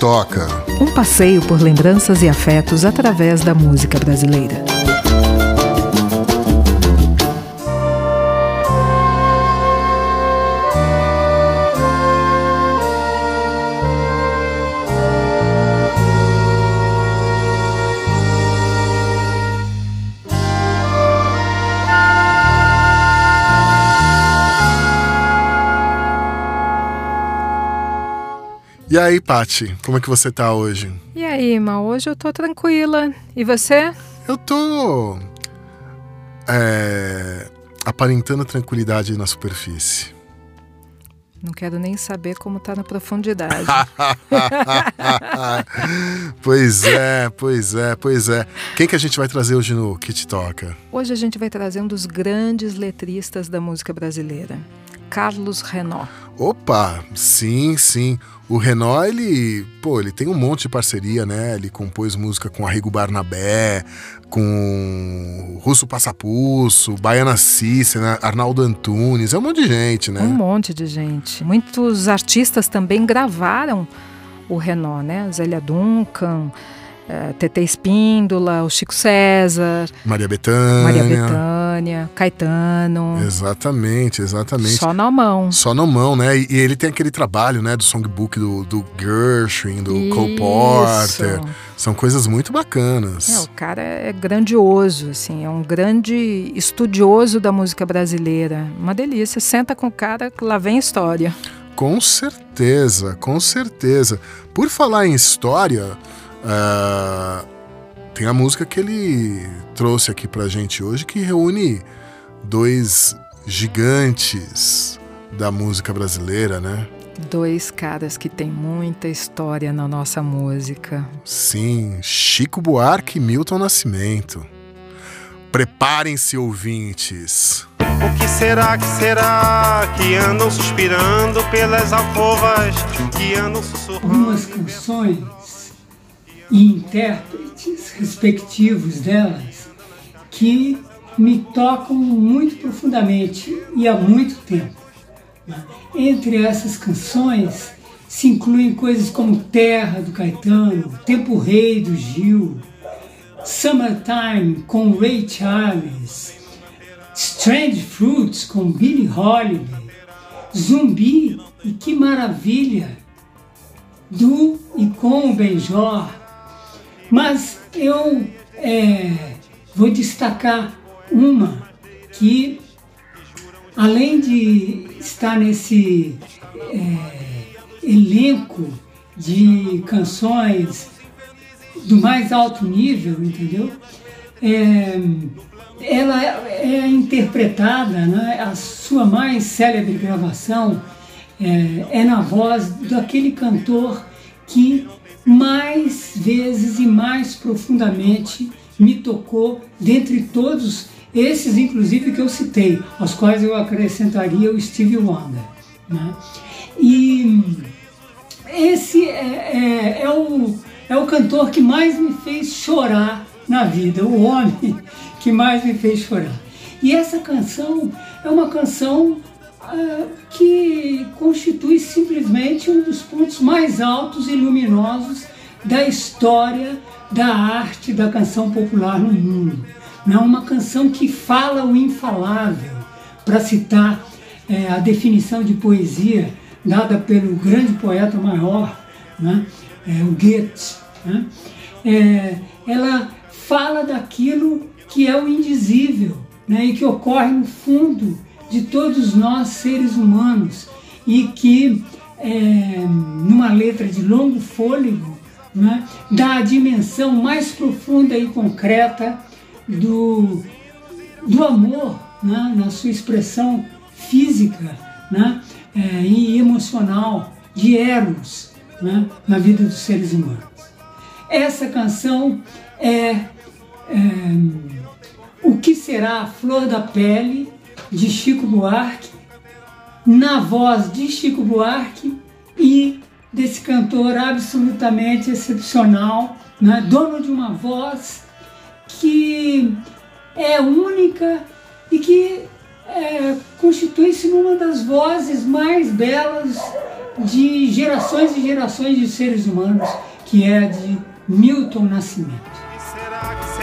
Toca. Um passeio por lembranças e afetos através da música brasileira. E aí, Pati, como é que você tá hoje? E aí, Ma, hoje eu tô tranquila. E você? Eu tô. É, aparentando tranquilidade na superfície. Não quero nem saber como tá na profundidade. pois é, pois é, pois é. Quem que a gente vai trazer hoje no Kit Toca? Hoje a gente vai trazer um dos grandes letristas da música brasileira, Carlos Renó. Opa, sim, sim. O Renó, ele, pô, ele tem um monte de parceria, né? Ele compôs música com Arrigo Barnabé, com Russo Passapuço, Baiana Cícera, Arnaldo Antunes, é um monte de gente, né? Um monte de gente. Muitos artistas também gravaram o Renó, né? Zélia Duncan, uh, Tete Espíndola, o Chico César, Maria Bethânia. Maria Bethânia, Caetano. Exatamente, exatamente. Só na mão. Só na mão, né? E, e ele tem aquele trabalho, né, do songbook do, do Gershwin, do Cole Porter. São coisas muito bacanas. É, o cara é grandioso, assim, é um grande estudioso da música brasileira. Uma delícia. Senta com o cara, lá vem história. Com certeza, com certeza. Por falar em história, Uh, tem a música que ele trouxe aqui pra gente hoje que reúne dois gigantes da música brasileira, né? Dois caras que têm muita história na nossa música. Sim, Chico Buarque e Milton Nascimento. Preparem-se, ouvintes. O que será, que será que andam suspirando pelas alcovas, que andam sussurrando? Algumas canções e intérpretes respectivos delas que me tocam muito profundamente e há muito tempo. Entre essas canções se incluem coisas como Terra do Caetano, Tempo Rei do Gil, Summertime com Ray Charles, Strange Fruits com Billie Holiday, Zumbi e Que Maravilha do e com o Benjor, mas eu é, vou destacar uma que, além de estar nesse é, elenco de canções do mais alto nível, entendeu? É, ela é interpretada, né, a sua mais célebre gravação é, é na voz daquele cantor que mais vezes e mais profundamente me tocou dentre todos esses, inclusive, que eu citei, aos quais eu acrescentaria o Stevie Wonder. Né? E esse é, é, é, o, é o cantor que mais me fez chorar na vida, o homem que mais me fez chorar. E essa canção é uma canção que constitui simplesmente um dos pontos mais altos e luminosos da história da arte da canção popular no mundo. Não uma canção que fala o infalável, para citar é, a definição de poesia dada pelo grande poeta maior, né, é, o Goethe. Né, é, ela fala daquilo que é o indizível né, e que ocorre no fundo de todos nós seres humanos e que é, numa letra de longo fôlego né, dá a dimensão mais profunda e concreta do, do amor né, na sua expressão física né, é, e emocional de Eros né, na vida dos seres humanos. Essa canção é, é O que será a flor da pele de Chico Buarque, na voz de Chico Buarque e desse cantor absolutamente excepcional, né? dono de uma voz que é única e que é, constitui-se numa das vozes mais belas de gerações e gerações de seres humanos, que é a de Milton Nascimento.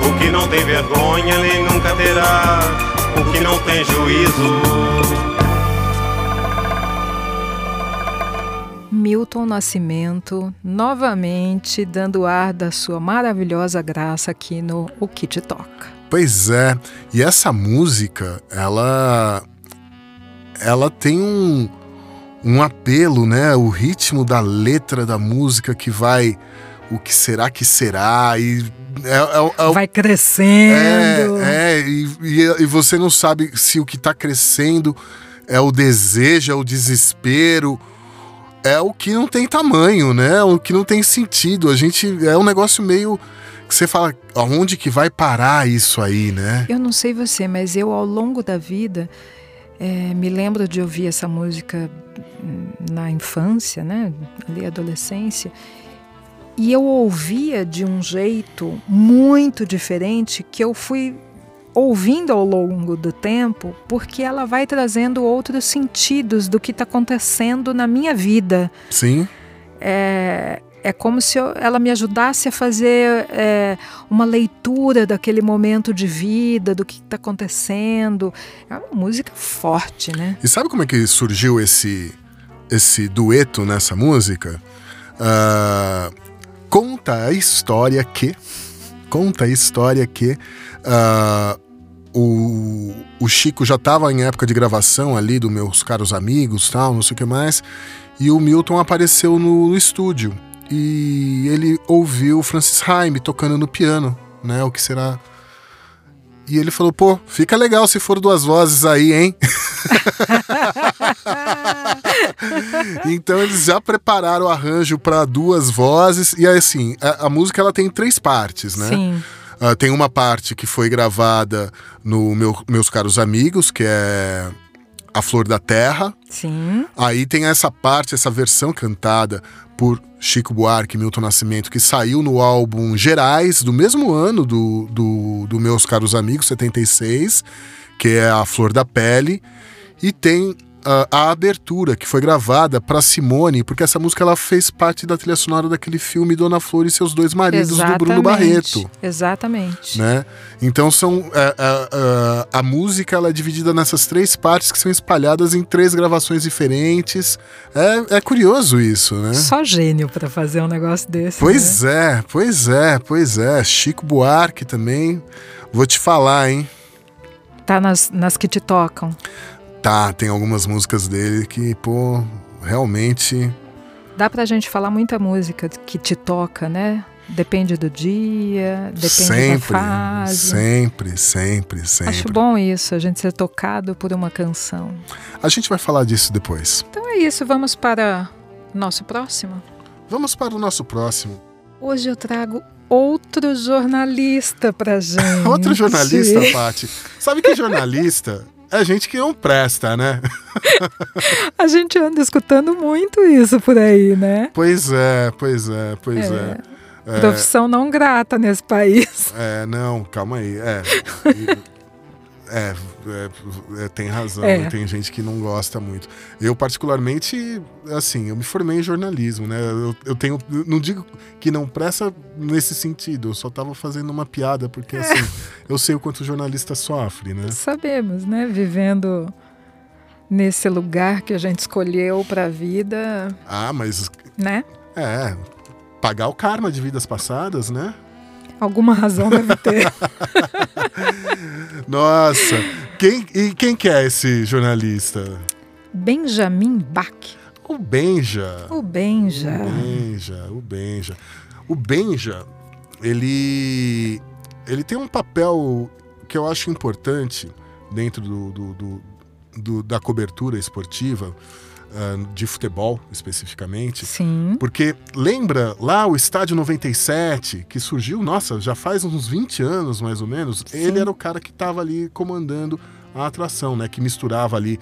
O que não tem vergonha nem nunca terá. O que não tem juízo. Milton Nascimento, novamente dando ar da sua maravilhosa graça aqui no O Que Te Toca. Pois é, e essa música, ela ela tem um, um apelo, né? O ritmo da letra da música que vai o que será que será e é, é, é, Vai crescendo. é, é e, e, e você não sabe se o que está crescendo é o desejo, é o desespero, é o que não tem tamanho, né? O que não tem sentido. A gente é um negócio meio que você fala, aonde que vai parar isso aí, né? Eu não sei você, mas eu ao longo da vida é, me lembro de ouvir essa música na infância, né? Ali adolescência. E eu ouvia de um jeito muito diferente que eu fui ouvindo ao longo do tempo, porque ela vai trazendo outros sentidos do que está acontecendo na minha vida. Sim. É, é como se eu, ela me ajudasse a fazer é, uma leitura daquele momento de vida, do que está acontecendo. É uma música forte, né? E sabe como é que surgiu esse, esse dueto nessa música? Uh, conta a história que. Conta a história que. Uh, o, o Chico já estava em época de gravação ali dos meus caros amigos, tal, não sei o que mais, e o Milton apareceu no, no estúdio e ele ouviu Francis Haime tocando no piano, né? O que será? E ele falou: pô, fica legal se for duas vozes aí, hein? então eles já prepararam o arranjo para duas vozes e assim a, a, música ela tem três partes, né? Sim. Uh, tem uma parte que foi gravada no meu, Meus Caros Amigos, que é A Flor da Terra. Sim. Aí tem essa parte, essa versão cantada por Chico Buarque e Milton Nascimento, que saiu no álbum Gerais, do mesmo ano do, do, do Meus Caros Amigos, 76, que é A Flor da Pele. E tem a, a abertura que foi gravada para Simone, porque essa música ela fez parte da trilha sonora daquele filme Dona Flor e seus dois maridos Exatamente. do Bruno Barreto. Exatamente. Né? Então são é, é, é, a música ela é dividida nessas três partes que são espalhadas em três gravações diferentes. É, é curioso isso, né? Só gênio para fazer um negócio desse. Pois né? é, pois é, pois é. Chico Buarque também. Vou te falar, hein? Tá nas, nas que te tocam. Tá, tem algumas músicas dele que, pô, realmente. Dá pra gente falar muita música que te toca, né? Depende do dia, depende sempre, da fase. Sempre, sempre, sempre. Acho bom isso, a gente ser tocado por uma canção. A gente vai falar disso depois. Então é isso, vamos para nosso próximo? Vamos para o nosso próximo. Hoje eu trago outro jornalista pra gente. Outro jornalista, Paty. Sabe que jornalista é gente que não presta, né? A gente anda escutando muito isso por aí, né? Pois é, pois é, pois é. é. Profissão não grata nesse país. É, não, calma aí. É. É, é, é, tem razão, É. tem gente que não gosta muito. Eu, particularmente, assim, eu me formei em jornalismo, né? Eu, eu tenho. Não digo que não presta nesse sentido, eu só tava fazendo uma piada, porque assim, eu sei o quanto o jornalista sofre, né? Sabemos, né? Vivendo nesse lugar que a gente escolheu pra vida, Ah, mas né? é. Pagar o karma de vidas passadas, né? Alguma razão deve ter. Nossa! Quem, e quem que é esse jornalista? Benjamin Bach. O Benja. O Benja. O Benja, o Benja. O Benja, ele, ele tem um papel que eu acho importante dentro do, do- do- do- da cobertura esportiva, uh, de futebol especificamente. Sim. Porque lembra lá o Estádio 97, que surgiu, nossa, já faz uns 20 anos mais ou menos. Sim. Ele era o cara que estava ali comandando a atração, né? Que misturava ali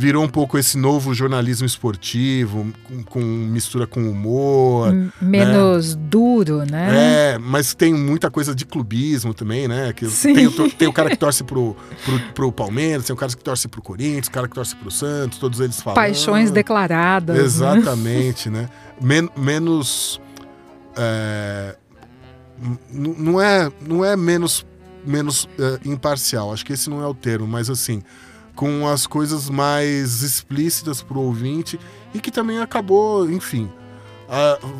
virou um pouco esse novo jornalismo esportivo, com, com mistura com humor. M menos né? duro, né? É, mas tem muita coisa de clubismo também, né? Que tem, o, tem, o cara que torce pro, pro, pro, Palmeiras, tem o cara que torce pro Corinthians, o cara que torce pro Santos, todos eles falam. Paixões declaradas. Né? Exatamente, né? né? Men menos. É, não é, não é menos, menos é, imparcial, acho que esse não é o termo, mas assim com as coisas mais explícitas para o ouvinte e que também acabou, enfim,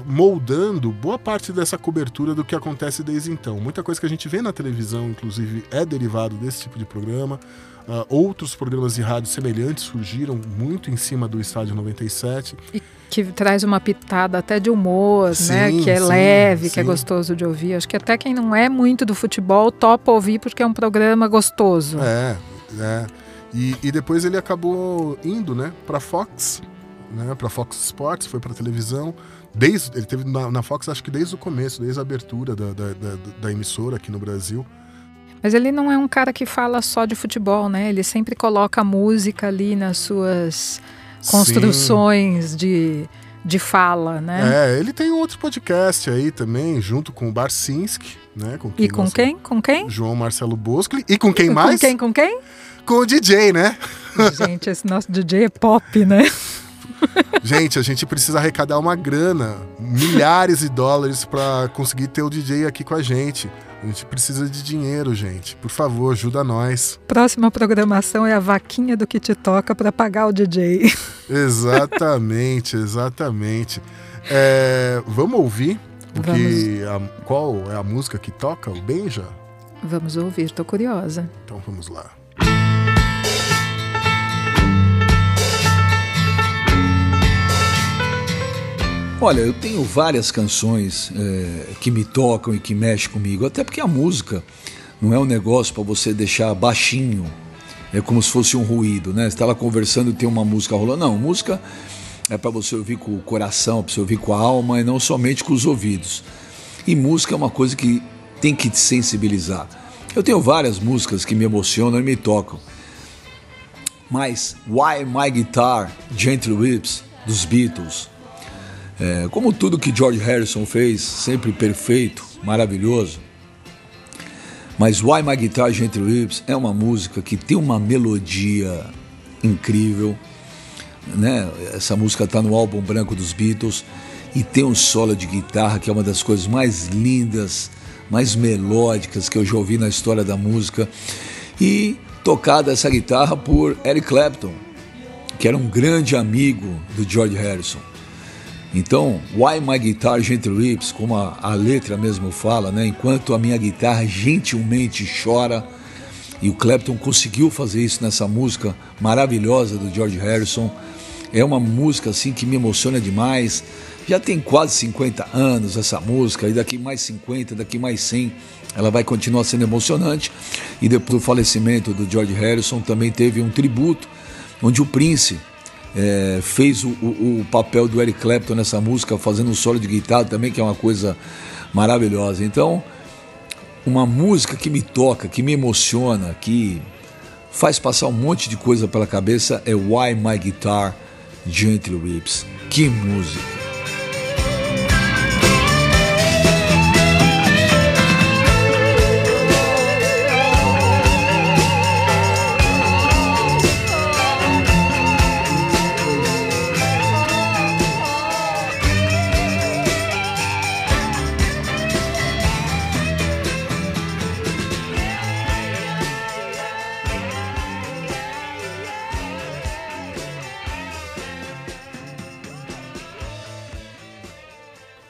moldando boa parte dessa cobertura do que acontece desde então. Muita coisa que a gente vê na televisão, inclusive, é derivado desse tipo de programa. Uh, outros programas de rádio semelhantes surgiram muito em cima do Estádio 97. E que traz uma pitada até de humor, né? sim, né? Que é sim, leve, sim. que é gostoso de ouvir. Acho que até quem não é muito do futebol topa ouvir porque é um programa gostoso. É, é. E, e depois ele acabou indo, né, para Fox, né, para Fox Sports, foi para televisão. Desde, ele teve na, na, Fox, acho que desde o começo, desde a abertura da, da, da, da emissora aqui no Brasil. Mas ele não é um cara que fala só de futebol, né? Ele sempre coloca música ali nas suas construções de, de fala, né? É, ele tem um outro podcast aí também, junto com o Barcinski, né? Com e com quem? Com quem? João Marcelo Bosco. E com quem mais? Com quem? Com quem? Com o DJ, né? Gente, esse nosso DJ é pop, né? Gente, a gente precisa arrecadar uma grana, milhares de dólares para conseguir ter o DJ aqui com a gente. A gente precisa de dinheiro, gente. Por favor, ajuda nós. Próxima programação é a vaquinha do que te toca para pagar o DJ. Exatamente, exatamente. É, vamos ouvir o vamos. que a, qual é a música que toca o Benja? Vamos ouvir, tô curiosa. Então vamos lá. Olha, eu tenho várias canções é, que me tocam e que mexem comigo, até porque a música não é um negócio para você deixar baixinho, é como se fosse um ruído, né? Você está lá conversando e tem uma música rolando. Não, música é para você ouvir com o coração, para você ouvir com a alma e não somente com os ouvidos. E música é uma coisa que tem que te sensibilizar. Eu tenho várias músicas que me emocionam e me tocam. Mas Why My Guitar, Gentle Whips, dos Beatles, é, como tudo que George Harrison fez, sempre perfeito, maravilhoso. Mas Why My Guitar Gentle Lips é uma música que tem uma melodia incrível. Né? Essa música está no álbum branco dos Beatles e tem um solo de guitarra que é uma das coisas mais lindas, mais melódicas que eu já ouvi na história da música. E tocada essa guitarra por Eric Clapton, que era um grande amigo do George Harrison. Então, Why My Guitar Gentle Weeps, como a, a, letra mesmo fala, né? Enquanto a minha guitarra gentilmente chora, e o Clapton conseguiu fazer isso nessa música maravilhosa do George Harrison. É uma música assim que me emociona demais. Já tem quase 50 anos essa música, e daqui mais 50, daqui mais 100, ela vai continuar sendo emocionante. E depois do falecimento do George Harrison, também teve um tributo, onde o Prince é, fez o, o, o, papel do Eric Clapton nessa música, fazendo um solo de guitarra também, que é uma coisa maravilhosa. Então, uma música que me toca, que me emociona, que faz passar um monte de coisa pela cabeça é Why My Guitar Gently Weeps. Que música!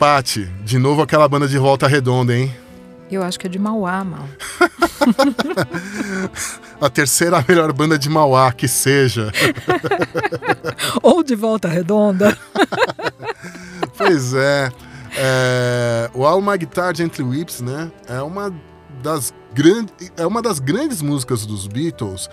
Pati, de novo aquela banda de volta redonda, hein? Eu acho que é de Mauá, mal. a terceira melhor banda de Mauá, que seja. Ou de volta redonda. pois é. é. O All My Guitar Gently Whips, né? É uma das grandes, é uma das grandes músicas dos Beatles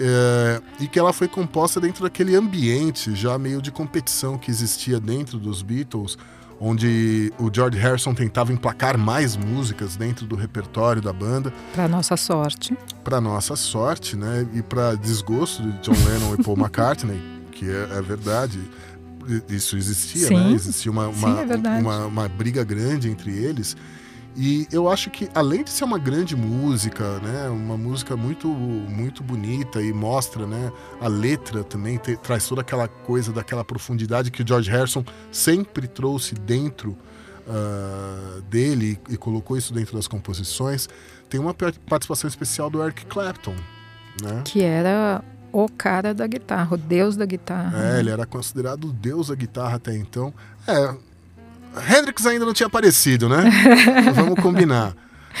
É, e que ela foi composta dentro daquele ambiente já meio de competição que existia dentro dos Beatles, onde o George Harrison tentava emplacar mais músicas dentro do repertório da banda. Para nossa sorte. Para nossa sorte, né? E para desgosto de John Lennon e Paul McCartney, que é, é verdade, isso existia, Sim. né? Existia uma, uma, Sim, é uma, uma briga grande entre eles. E eu acho que além de ser uma grande música, né, uma música muito muito bonita e mostra, né, a letra também te, traz toda aquela coisa daquela profundidade que o George Harrison sempre trouxe dentro uh, dele e, colocou isso dentro das composições. Tem uma participação especial do Eric Clapton, né? Que era o cara da guitarra, o deus da guitarra. É, né? ele era considerado o deus da guitarra até então. É, Hendrix ainda não tinha aparecido, né? Vamos combinar.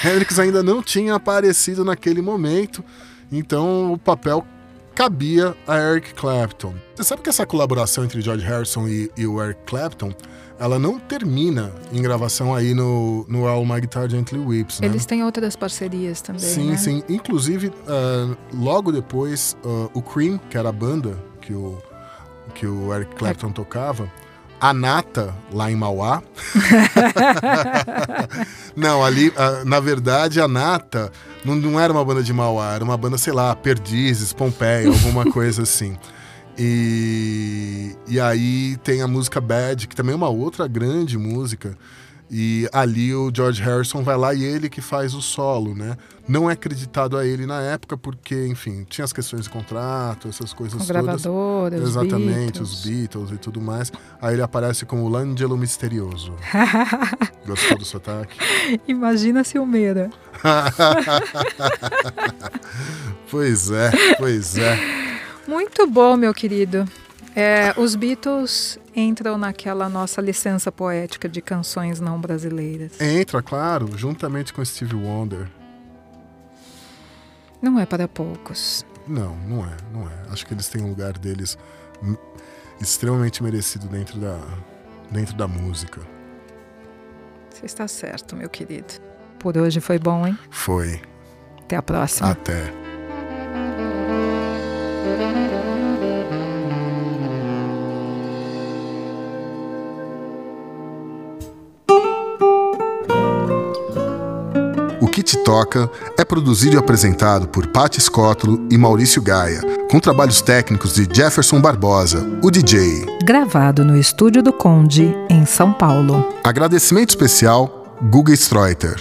Hendrix ainda não tinha aparecido naquele momento, então o papel cabia a Eric Clapton. Você sabe que essa colaboração entre George Harrison e, e o Eric Clapton, ela não termina em gravação aí no, no All My Guitar Gently Weeps, né? Eles têm outras parcerias também, Sim, né? sim. Inclusive, uh, logo depois, uh, o Cream, que era a banda que o, que o Eric Clapton tocava, a Nata, lá em Mauá. não, ali, na verdade, a Nata não, não, era uma banda de Mauá, era uma banda, sei lá, Perdizes, Pompeia, alguma coisa assim. E, e aí tem a música Bad, que também é uma outra grande música. E ali o George Harrison vai lá e ele que faz o solo, né? Não é acreditado a ele na época porque, enfim, tinha as questões de contrato, essas coisas todas. gravadoras, Exatamente, Beatles. os Beatles e tudo mais. Aí ele aparece como L'Angelo Misterioso. Gostou do sotaque? Imagina Silmeira. pois é, pois é. Muito bom, meu querido. É, os Beatles entram naquela nossa licença poética de canções não brasileiras. Entra, claro, juntamente com Steve Wonder. Não é para poucos. Não, não é, não é. Acho que eles têm um lugar deles extremamente merecido dentro da, dentro da música. Você está certo, meu querido. Por hoje foi bom, hein? Foi. Até a próxima. Até. Te toca é produzido e apresentado por Patti Scótolo e Maurício Gaia, com trabalhos técnicos de Jefferson Barbosa, o DJ. Gravado no estúdio do Conde, em São Paulo. Agradecimento especial Guga Streuter.